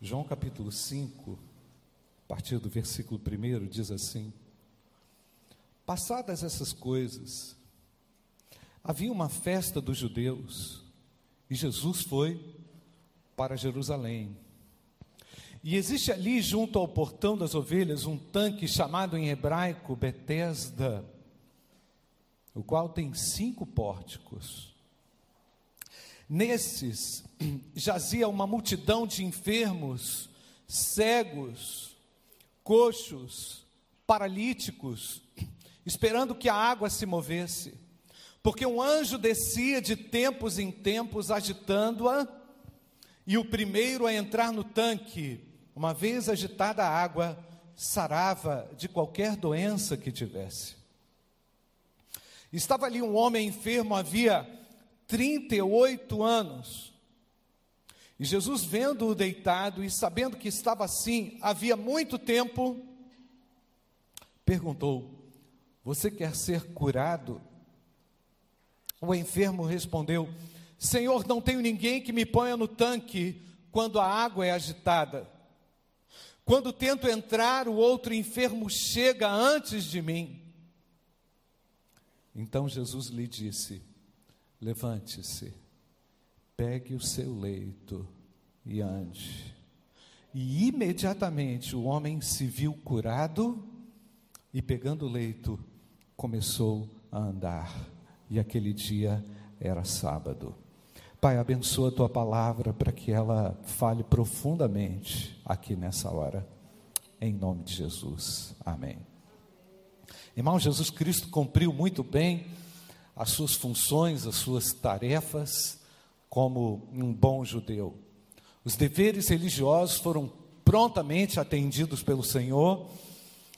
João capítulo 5, a partir do versículo 1, diz assim: Passadas essas coisas, havia uma festa dos judeus e Jesus foi para Jerusalém. E existe ali, junto ao portão das ovelhas, um tanque chamado em hebraico Betesda, o qual tem cinco pórticos. Nesses jazia uma multidão de enfermos, cegos, coxos, paralíticos, esperando que a água se movesse, porque um anjo descia de tempos em tempos agitando-a, e o primeiro a entrar no tanque, uma vez agitada a água, sarava de qualquer doença que tivesse. Estava ali um homem enfermo havia 38 anos. E Jesus, vendo-o deitado e sabendo que estava assim havia muito tempo, perguntou: Você quer ser curado? O enfermo respondeu: Senhor, não tenho ninguém que me ponha no tanque quando a água é agitada. Quando tento entrar, o outro enfermo chega antes de mim. Então Jesus lhe disse: Levante-se, pegue o seu leito e ande. E imediatamente o homem se viu curado e, pegando o leito, começou a andar. E aquele dia era sábado. Pai, abençoa a tua palavra para que ela fale profundamente aqui nessa hora. Em nome de Jesus. Amém. Irmão, Jesus Cristo cumpriu muito bem as suas funções, as suas tarefas como um bom judeu. Os deveres religiosos foram prontamente atendidos pelo Senhor,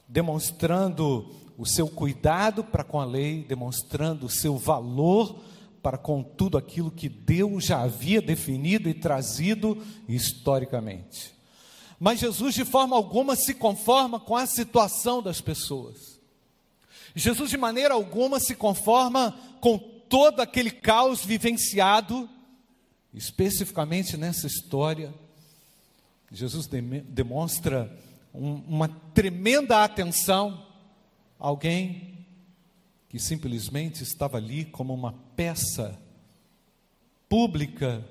demonstrando o seu cuidado para com a lei, demonstrando o seu valor para com tudo aquilo que Deus já havia definido e trazido historicamente. Mas Jesus, de forma alguma, se conforma com a situação das pessoas. Jesus, de maneira alguma, se conforma com todo aquele caos vivenciado, especificamente nessa história. Jesus de demonstra um, uma tremenda atenção a alguém que simplesmente estava ali como uma peça pública,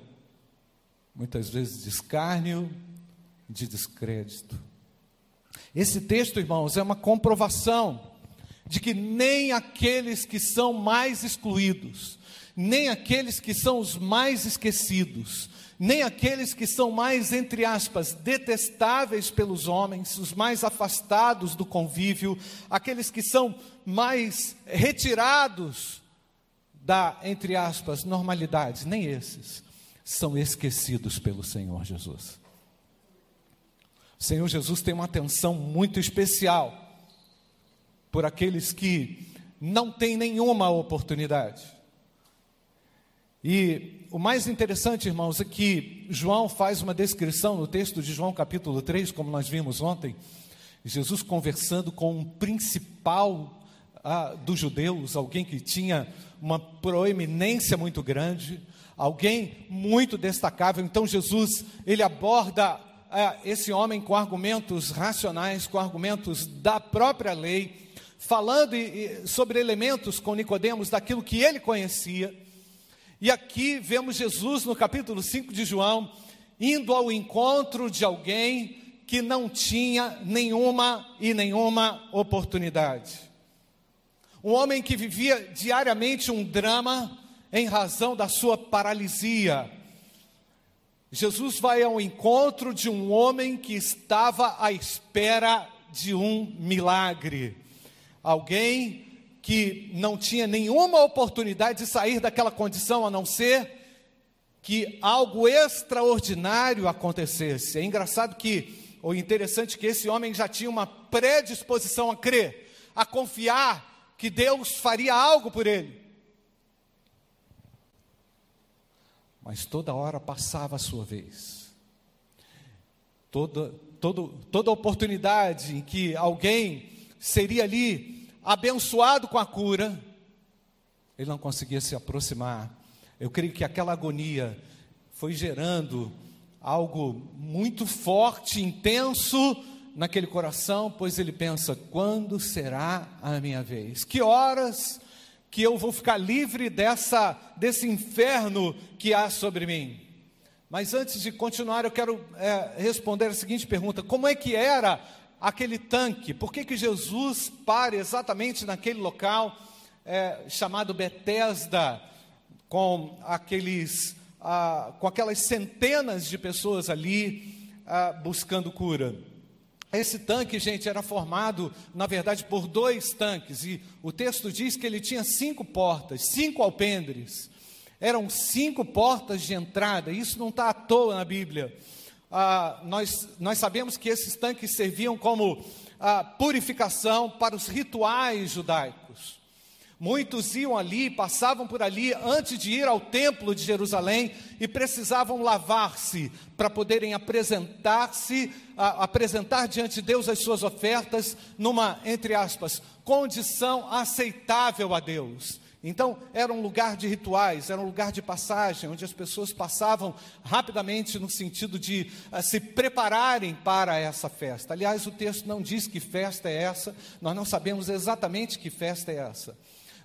muitas vezes de escárnio, de descrédito. Esse texto, irmãos, é uma comprovação de que nem aqueles que são mais excluídos, nem aqueles que são os mais esquecidos, nem aqueles que são mais, entre aspas, detestáveis pelos homens, os mais afastados do convívio, aqueles que são mais retirados da, entre aspas, normalidade, nem esses são esquecidos pelo Senhor Jesus. O Senhor Jesus tem uma atenção muito especial por aqueles que não têm nenhuma oportunidade. E o mais interessante, irmãos, é que João faz uma descrição no texto de João capítulo 3, como nós vimos ontem, Jesus conversando com um principal ah, dos judeus, alguém que tinha uma proeminência muito grande, alguém muito destacável. Então Jesus, ele aborda ah, esse homem com argumentos racionais, com argumentos da própria lei, falando sobre elementos com Nicodemos daquilo que ele conhecia. E aqui vemos Jesus no capítulo 5 de João indo ao encontro de alguém que não tinha nenhuma e nenhuma oportunidade. Um homem que vivia diariamente um drama em razão da sua paralisia. Jesus vai ao encontro de um homem que estava à espera de um milagre alguém que não tinha nenhuma oportunidade de sair daquela condição a não ser que algo extraordinário acontecesse. É engraçado que, ou interessante que esse homem já tinha uma predisposição a crer, a confiar que Deus faria algo por ele. Mas toda hora passava a sua vez. Toda, toda, oportunidade em que alguém seria ali abençoado com a cura, ele não conseguia se aproximar. Eu creio que aquela agonia foi gerando algo muito forte, intenso naquele coração, pois ele pensa: quando será a minha vez? Que horas que eu vou ficar livre dessa desse inferno que há sobre mim? Mas antes de continuar, eu quero é, responder a seguinte pergunta: como é que era aquele tanque? Por que, que Jesus para exatamente naquele local é, chamado Betesda, com aqueles, ah, com aquelas centenas de pessoas ali ah, buscando cura? Esse tanque, gente, era formado, na verdade, por dois tanques, e o texto diz que ele tinha cinco portas, cinco alpendres. Eram cinco portas de entrada, isso não está à toa na Bíblia. Ah, nós, nós sabemos que esses tanques serviam como ah, purificação para os rituais judaicos. Muitos iam ali, passavam por ali antes de ir ao templo de Jerusalém e precisavam lavar-se para poderem apresentar-se, apresentar diante de Deus as suas ofertas numa, entre aspas, condição aceitável a Deus. Então, era um lugar de rituais, era um lugar de passagem, onde as pessoas passavam rapidamente no sentido de uh, se prepararem para essa festa. Aliás, o texto não diz que festa é essa, nós não sabemos exatamente que festa é essa.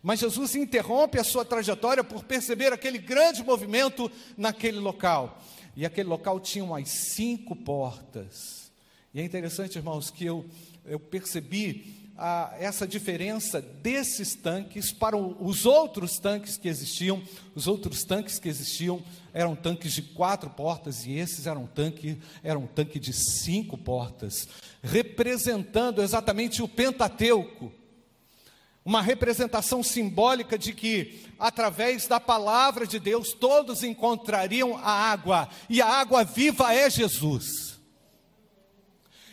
Mas Jesus interrompe a sua trajetória por perceber aquele grande movimento naquele local. E aquele local tinha umas cinco portas. E é interessante, irmãos, que eu, eu percebi ah, essa diferença desses tanques para os outros tanques que existiam. Os outros tanques que existiam eram tanques de quatro portas e esses eram tanque, era um tanque de cinco portas, representando exatamente o Pentateuco uma representação simbólica de que, através da palavra de Deus, todos encontrariam a água, e a água viva é Jesus.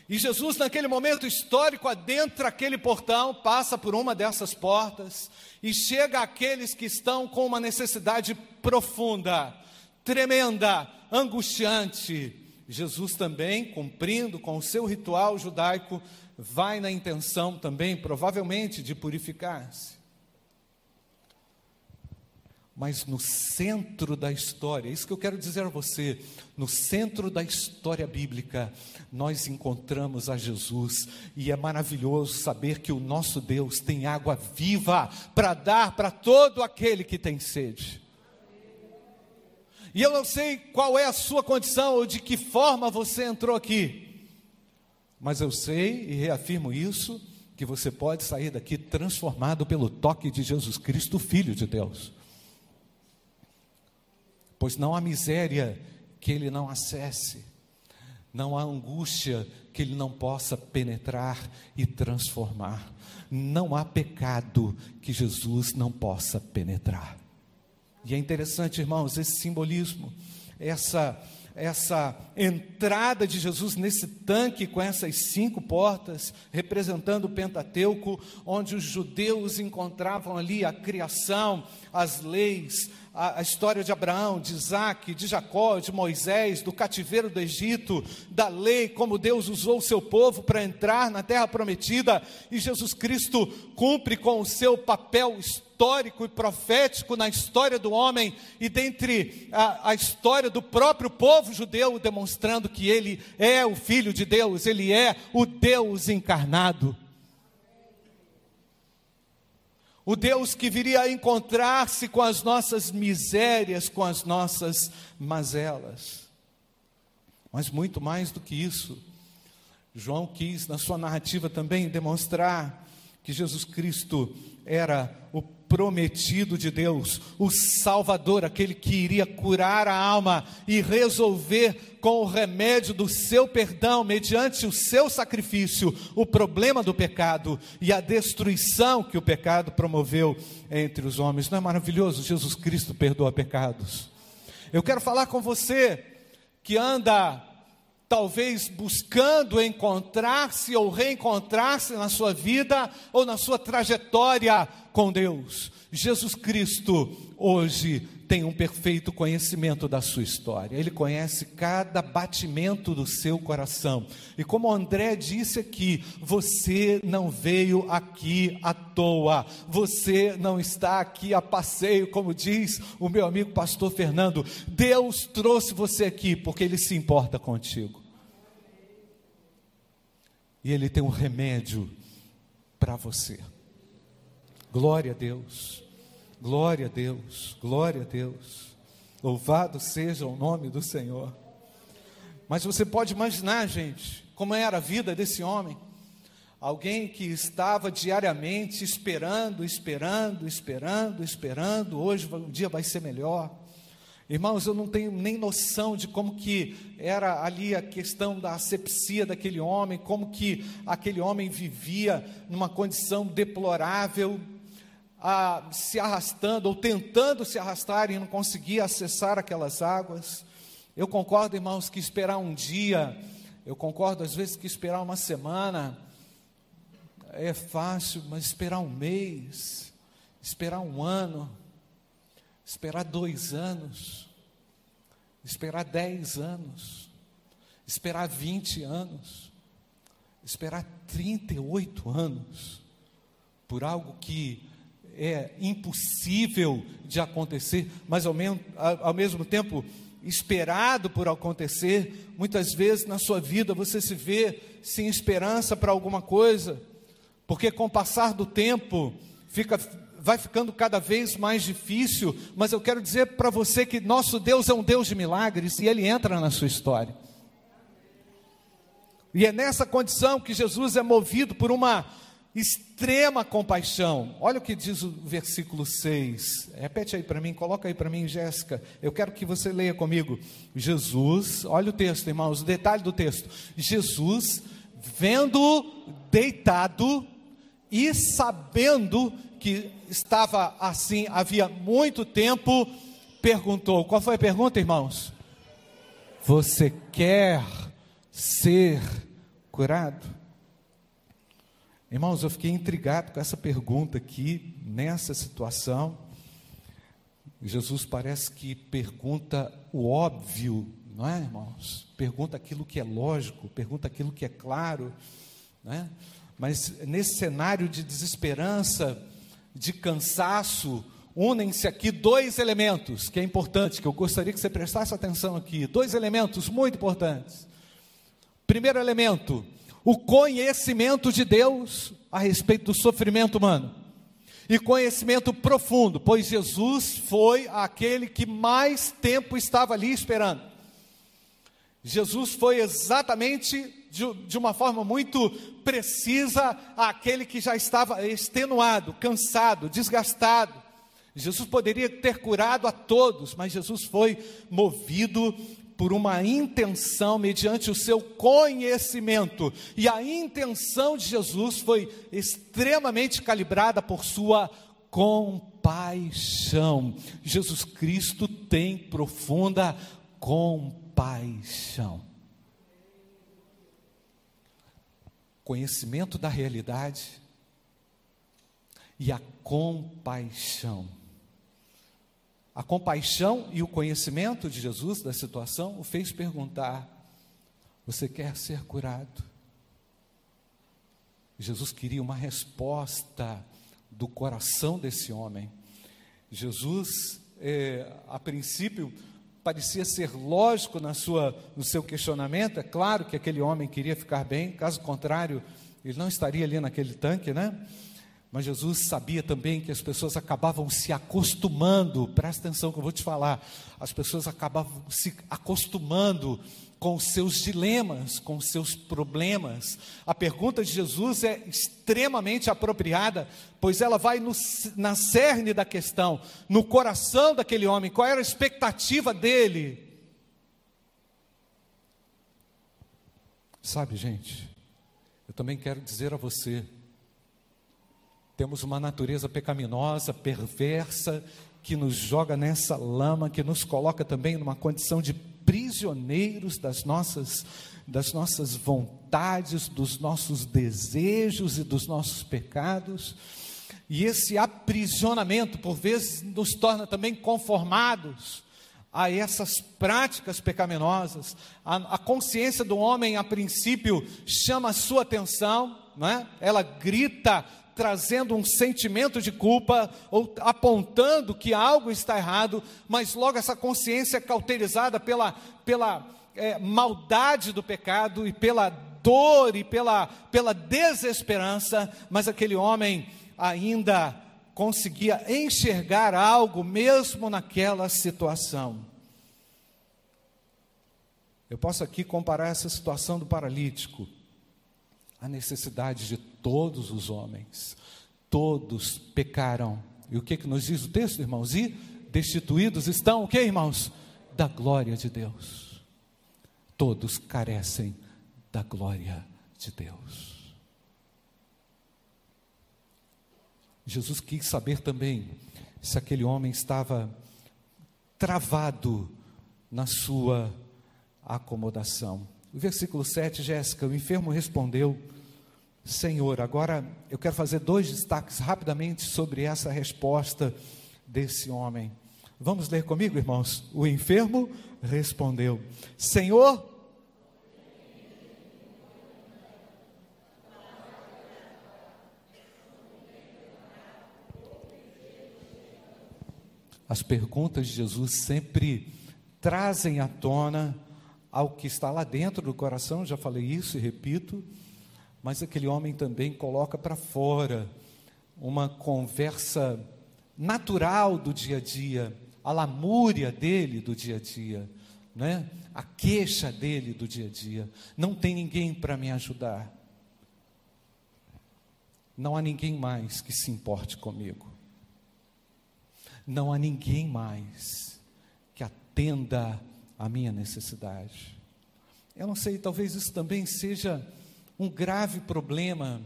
E Jesus, naquele momento histórico, adentra aquele portão, passa por uma dessas portas e chega àqueles que estão com uma necessidade profunda, tremenda, angustiante. Jesus também, cumprindo com o seu ritual judaico, vai na intenção também, provavelmente, de purificar-se. Mas no centro da história, isso que eu quero dizer a você, no centro da história bíblica, nós encontramos a Jesus, e é maravilhoso saber que o nosso Deus tem água viva para dar para todo aquele que tem sede. E eu não sei qual é a sua condição ou de que forma você entrou aqui. Mas eu sei e reafirmo isso, que você pode sair daqui transformado pelo toque de Jesus Cristo, Filho de Deus. Pois não há miséria que ele não acesse, não há angústia que ele não possa penetrar e transformar, não há pecado que Jesus não possa penetrar. E é interessante, irmãos, esse simbolismo, essa essa entrada de Jesus nesse tanque com essas cinco portas, representando o Pentateuco, onde os judeus encontravam ali a criação, as leis, a, a, história de Abraão, de Isaac, de Jacó, de Moisés, do cativeiro do Egito, da lei, como Deus usou o seu povo para entrar na terra prometida, e Jesus Cristo cumpre com o seu papel histórico e profético na história do homem e dentre a, a história do próprio povo judeu, demonstrando que ele é o Filho de Deus, ele é o Deus encarnado o Deus que viria a encontrar-se com as nossas misérias, com as nossas mazelas. Mas muito mais do que isso, João quis, na sua narrativa também, demonstrar que Jesus Cristo era o prometido de Deus, o Salvador, aquele que iria curar a alma e resolver com o remédio do seu perdão, mediante o seu sacrifício, o problema do pecado e a destruição que o pecado promoveu entre os homens. Não é maravilhoso? Jesus Cristo perdoa pecados. Eu quero falar com você que anda talvez buscando encontrar-se ou reencontrar-se na sua vida ou na sua trajetória com Deus. Jesus Cristo hoje tem um perfeito conhecimento da sua história, ele conhece cada batimento do seu coração. E como André disse aqui, você não veio aqui à toa, você não está aqui a passeio, como diz o meu amigo pastor Fernando. Deus trouxe você aqui porque ele se importa contigo. E ele tem um remédio para você. Glória a Deus. Glória a Deus, glória a Deus. Louvado seja o nome do Senhor. Mas você pode imaginar, gente, como era a vida desse homem. Alguém que estava diariamente esperando, esperando, esperando, esperando. Hoje o dia vai ser melhor. Irmãos, eu não tenho nem noção de como que era ali a questão da asepsia daquele homem, como que aquele homem vivia numa condição deplorável, a, se arrastando ou tentando se arrastar e não conseguia acessar aquelas águas. Eu concordo, irmãos, que esperar um dia, eu concordo às vezes que esperar uma semana é fácil, mas esperar um mês, esperar um ano, esperar dois anos, esperar dez anos, esperar vinte anos, esperar trinta e oito anos, por algo que é impossível de acontecer, mas ao, mesmo, ao mesmo tempo esperado por acontecer. Muitas vezes na sua vida você se vê sem esperança para alguma coisa, porque com o passar do tempo fica, vai ficando cada vez mais difícil. Mas eu quero dizer para você que nosso Deus é um Deus de milagres e Ele entra na sua história. E é nessa condição que Jesus é movido por uma extrema compaixão. Olha o que diz o versículo 6. Repete aí para mim, coloca aí para mim, Jéssica. Eu quero que você leia comigo. Jesus, olha o texto, irmãos, o detalhe do texto. Jesus, vendo deitado e sabendo que estava assim havia muito tempo, perguntou: Qual foi a pergunta, irmãos? Você quer ser curado? Irmãos, eu fiquei intrigado com essa pergunta aqui, nessa situação. Jesus parece que pergunta o óbvio, não é, irmãos? Pergunta aquilo que é lógico, pergunta aquilo que é claro, né? Mas nesse cenário de desesperança, de cansaço, unem-se aqui dois elementos que é importante, que eu gostaria que você prestasse atenção aqui. Dois elementos muito importantes. Primeiro elemento, o conhecimento de Deus a respeito do sofrimento humano. E conhecimento profundo, pois Jesus foi aquele que mais tempo estava ali esperando. Jesus foi exatamente de, de, uma forma muito precisa aquele que já estava extenuado, cansado, desgastado. Jesus poderia ter curado a todos, mas Jesus foi movido por uma intenção mediante o seu conhecimento. E a intenção de Jesus foi extremamente calibrada por sua compaixão. Jesus Cristo tem profunda compaixão. Conhecimento da realidade e a compaixão a compaixão e o conhecimento de Jesus da situação o fez perguntar: Você quer ser curado? Jesus queria uma resposta do coração desse homem. Jesus, é, a princípio, parecia ser lógico na sua, no seu questionamento. É claro que aquele homem queria ficar bem, caso contrário, ele não estaria ali naquele tanque, né? Mas Jesus sabia também que as pessoas acabavam se acostumando, presta atenção que eu vou te falar, as pessoas acabavam se acostumando com os seus dilemas, com os seus problemas. A pergunta de Jesus é extremamente apropriada, pois ela vai no, na cerne da questão, no coração daquele homem, qual era a expectativa dele. Sabe, gente, eu também quero dizer a você, temos uma natureza pecaminosa, perversa, que nos joga nessa lama, que nos coloca também numa condição de prisioneiros das nossas, das nossas vontades, dos nossos desejos e dos nossos pecados. E esse aprisionamento, por vezes, nos torna também conformados a essas práticas pecaminosas. A, a consciência do homem, a princípio, chama a sua atenção, não é? ela grita, trazendo um sentimento de culpa ou apontando que algo está errado, mas logo essa consciência é cauterizada pela, pela é, maldade do pecado e pela dor e pela, pela desesperança, mas aquele homem ainda conseguia enxergar algo mesmo naquela situação. Eu posso aqui comparar essa situação do paralítico à necessidade de todos os homens. Todos pecaram. E o que, que nos diz o texto, irmãos? E destituídos estão o que, irmãos? Da glória de Deus. Todos carecem da glória de Deus. Jesus quis saber também se aquele homem estava travado na sua acomodação. O versículo 7, Jéssica, o enfermo respondeu: Senhor, agora eu quero fazer dois destaques rapidamente sobre essa resposta desse homem. Vamos ler comigo, irmãos? O enfermo respondeu: Senhor, As perguntas de Jesus sempre trazem à tona ao que está lá dentro do coração, já falei isso e repito, mas aquele homem também coloca para fora uma conversa natural do dia a dia, a lamúria dele do dia a dia, né? a queixa dele do dia a dia. Não tem ninguém para me ajudar. Não há ninguém mais que se importe comigo não há ninguém mais que atenda à minha necessidade. Eu não sei, talvez isso também seja um grave problema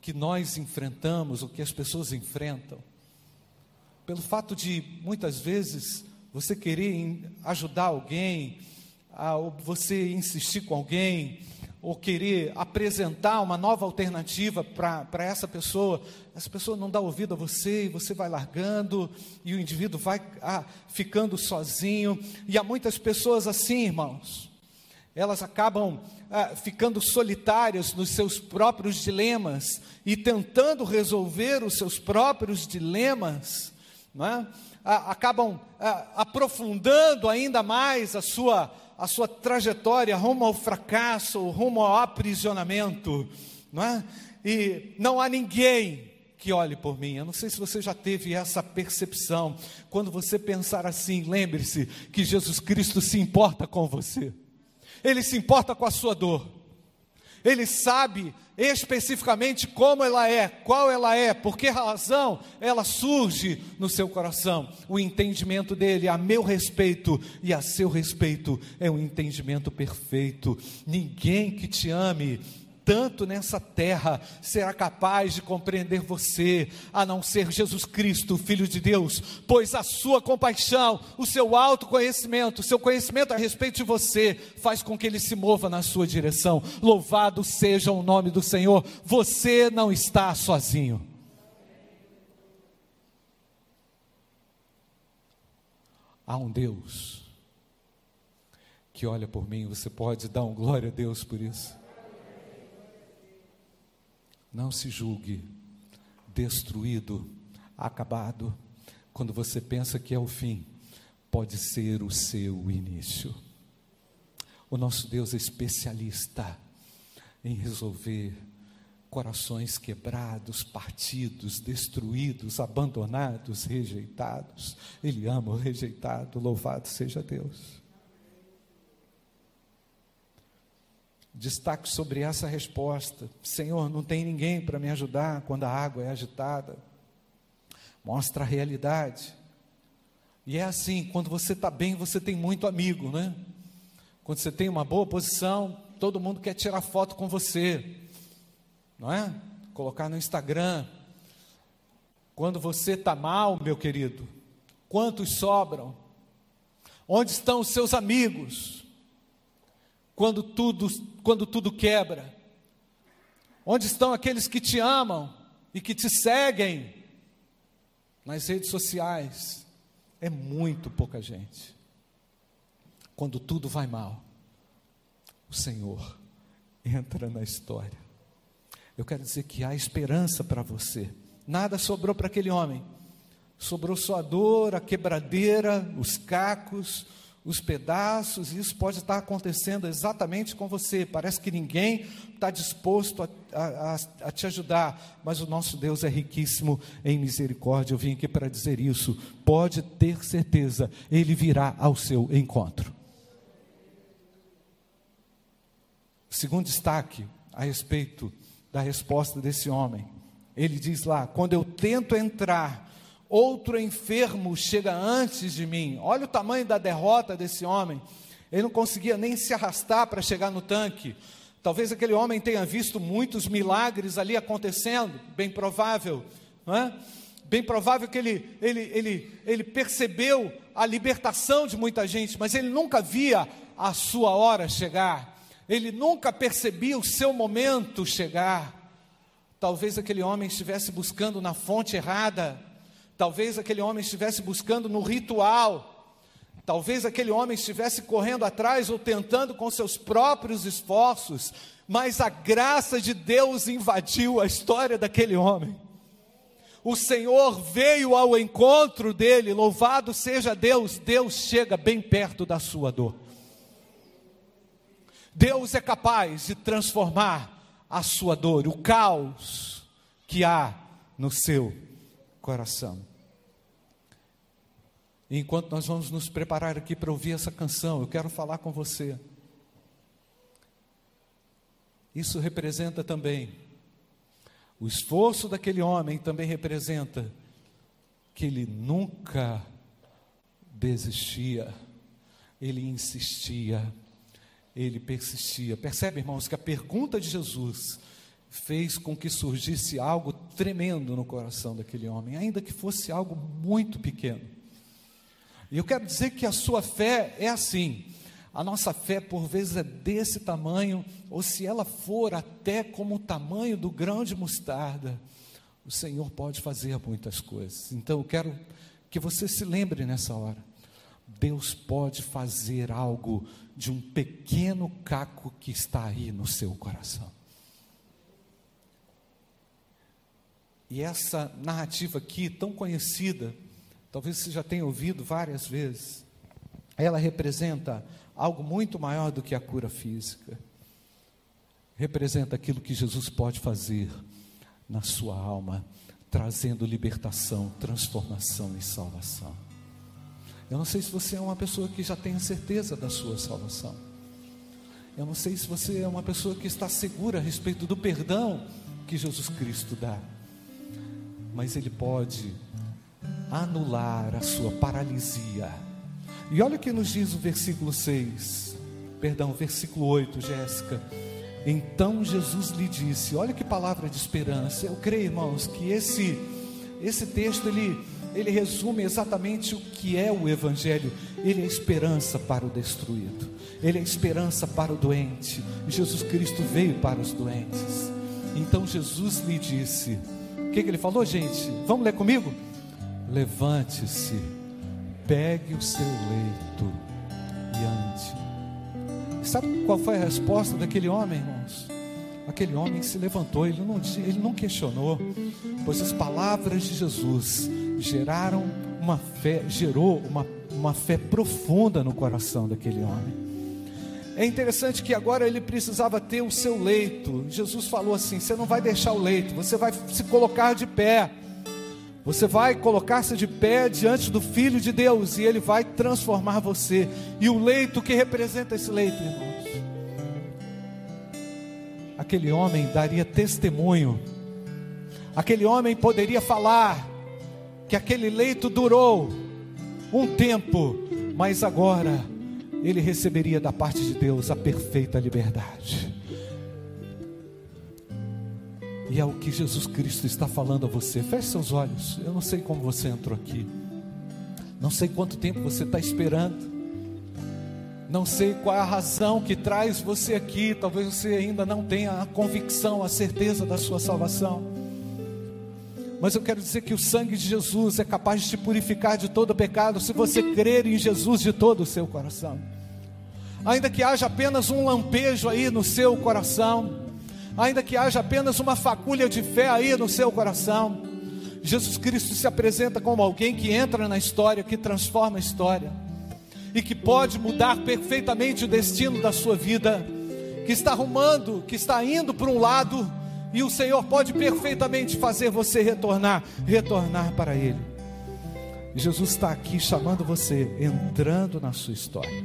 que nós enfrentamos, ou que as pessoas enfrentam, pelo fato de muitas vezes você querer ajudar alguém, você insistir com alguém, ou querer apresentar uma nova alternativa para essa pessoa, essa pessoa não dá ouvido a você e você vai largando e o indivíduo vai ah, ficando sozinho. E há muitas pessoas assim, irmãos, elas acabam ah, ficando solitárias nos seus próprios dilemas e tentando resolver os seus próprios dilemas, é? ah, acabam ah, aprofundando ainda mais a sua a sua trajetória rumo ao fracasso, rumo ao aprisionamento, não é? E não há ninguém que olhe por mim. Eu não sei se você já teve essa percepção. Quando você pensar assim, lembre-se que Jesus Cristo se importa com você. Ele se importa com a sua dor. Ele sabe especificamente como ela é, qual ela é, por que razão ela surge no seu coração. O entendimento dele a meu respeito e a seu respeito é um entendimento perfeito. Ninguém que te ame tanto nessa terra será capaz de compreender você, a não ser Jesus Cristo, Filho de Deus, pois a sua compaixão, o seu autoconhecimento, o seu conhecimento a respeito de você, faz com que ele se mova na sua direção. Louvado seja o nome do Senhor, você não está sozinho. Há um Deus que olha por mim, você pode dar um glória a Deus por isso. Não se julgue destruído, acabado, quando você pensa que é o fim, pode ser o seu início. O nosso Deus é especialista em resolver corações quebrados, partidos, destruídos, abandonados, rejeitados. Ele ama o rejeitado, louvado seja Deus. Destaque sobre essa resposta: Senhor, não tem ninguém para me ajudar quando a água é agitada. Mostra a realidade. E é assim: quando você está bem, você tem muito amigo, né? Quando você tem uma boa posição, todo mundo quer tirar foto com você, não é? Colocar no Instagram. Quando você está mal, meu querido, quantos sobram? Onde estão os seus amigos? Quando tudo, quando tudo quebra? Onde estão aqueles que te amam e que te seguem nas redes sociais, é muito pouca gente. Quando tudo vai mal, o Senhor entra na história. Eu quero dizer que há esperança para você. Nada sobrou para aquele homem. Sobrou só a dor, a quebradeira, os cacos, os pedaços, isso pode estar acontecendo exatamente com você. Parece que ninguém está disposto a, a, a, te ajudar, mas o nosso Deus é riquíssimo em misericórdia. Eu vim aqui para dizer isso. Pode ter certeza, Ele virá ao seu encontro. Segundo destaque a respeito da resposta desse homem, ele diz lá: quando eu tento entrar outro enfermo chega antes de mim. Olha o tamanho da derrota desse homem. Ele não conseguia nem se arrastar para chegar no tanque. Talvez aquele homem tenha visto muitos milagres ali acontecendo, bem provável, não é? Bem provável que ele, ele, ele, ele percebeu a libertação de muita gente, mas ele nunca via a sua hora chegar, ele nunca percebia o seu momento chegar. Talvez aquele homem estivesse buscando na fonte errada, Talvez aquele homem estivesse buscando no ritual. Talvez aquele homem estivesse correndo atrás ou tentando com seus próprios esforços, mas a graça de Deus invadiu a história daquele homem. O Senhor veio ao encontro dele, louvado seja Deus, Deus chega bem perto da sua dor. Deus é capaz de transformar a sua dor, o caos que há no seu coração. Enquanto nós vamos nos preparar aqui para ouvir essa canção, eu quero falar com você. Isso representa também o esforço daquele homem, também representa que ele nunca desistia, ele insistia, ele persistia. Percebe, irmãos, que a pergunta de Jesus fez com que surgisse algo tremendo no coração daquele homem, ainda que fosse algo muito pequeno. E eu quero dizer que a sua fé é assim. A nossa fé, por vezes, é desse tamanho, ou se ela for até como o tamanho do grão de mostarda, o Senhor pode fazer muitas coisas. Então, eu quero que você se lembre nessa hora. Deus pode fazer algo de um pequeno caco que está aí no seu coração. E essa narrativa aqui, tão conhecida, talvez você já tenha ouvido várias vezes, ela representa algo muito maior do que a cura física. Representa aquilo que Jesus pode fazer na sua alma, trazendo libertação, transformação e salvação. Eu não sei se você é uma pessoa que já tem certeza da sua salvação. Eu não sei se você é uma pessoa que está segura a respeito do perdão que Jesus Cristo dá mas Ele pode anular a sua paralisia. E olha o que nos diz o versículo 6, perdão, versículo 8, Jéssica. Então Jesus lhe disse: Olha que palavra de esperança. Eu creio, irmãos, que esse esse texto ele ele resume exatamente o que é o evangelho. Ele é esperança para o destruído. Ele é esperança para o doente. Jesus Cristo veio para os doentes. Então Jesus lhe disse: que, que ele falou, gente? Vamos ler comigo? Levante-se, pegue o seu leito e ande. Sabe qual foi a resposta daquele homem, irmãos? Aquele homem se levantou, ele não, ele não questionou, pois as palavras de Jesus geraram uma fé, gerou uma, uma fé profunda no coração daquele homem. É interessante que agora ele precisava ter o seu leito. Jesus falou assim: você não vai deixar o leito, você vai se colocar de pé. Você vai colocar-se de pé diante do Filho de Deus e ele vai transformar você. E o leito que representa esse leito, irmãos? Aquele homem daria testemunho. Aquele homem poderia falar que aquele leito durou um tempo, mas agora ele receberia da parte de Deus a perfeita liberdade. E é o que Jesus Cristo está falando a você. Feche seus olhos. Eu não sei como você entrou aqui. Não sei quanto tempo você está esperando. Não sei qual é a razão que traz você aqui. Talvez você ainda não tenha a convicção, a certeza da sua salvação. Mas eu quero dizer que o sangue de Jesus é capaz de te purificar de todo pecado se você crer em Jesus de todo o seu coração. Ainda que haja apenas um lampejo aí no seu coração, ainda que haja apenas uma fagulha de fé aí no seu coração, Jesus Cristo se apresenta como alguém que entra na história, que transforma a história e que pode mudar perfeitamente o destino da sua vida, que está arrumando, que está indo para um lado e o Senhor pode perfeitamente fazer você retornar, retornar para Ele. Jesus está aqui chamando você, entrando na sua história.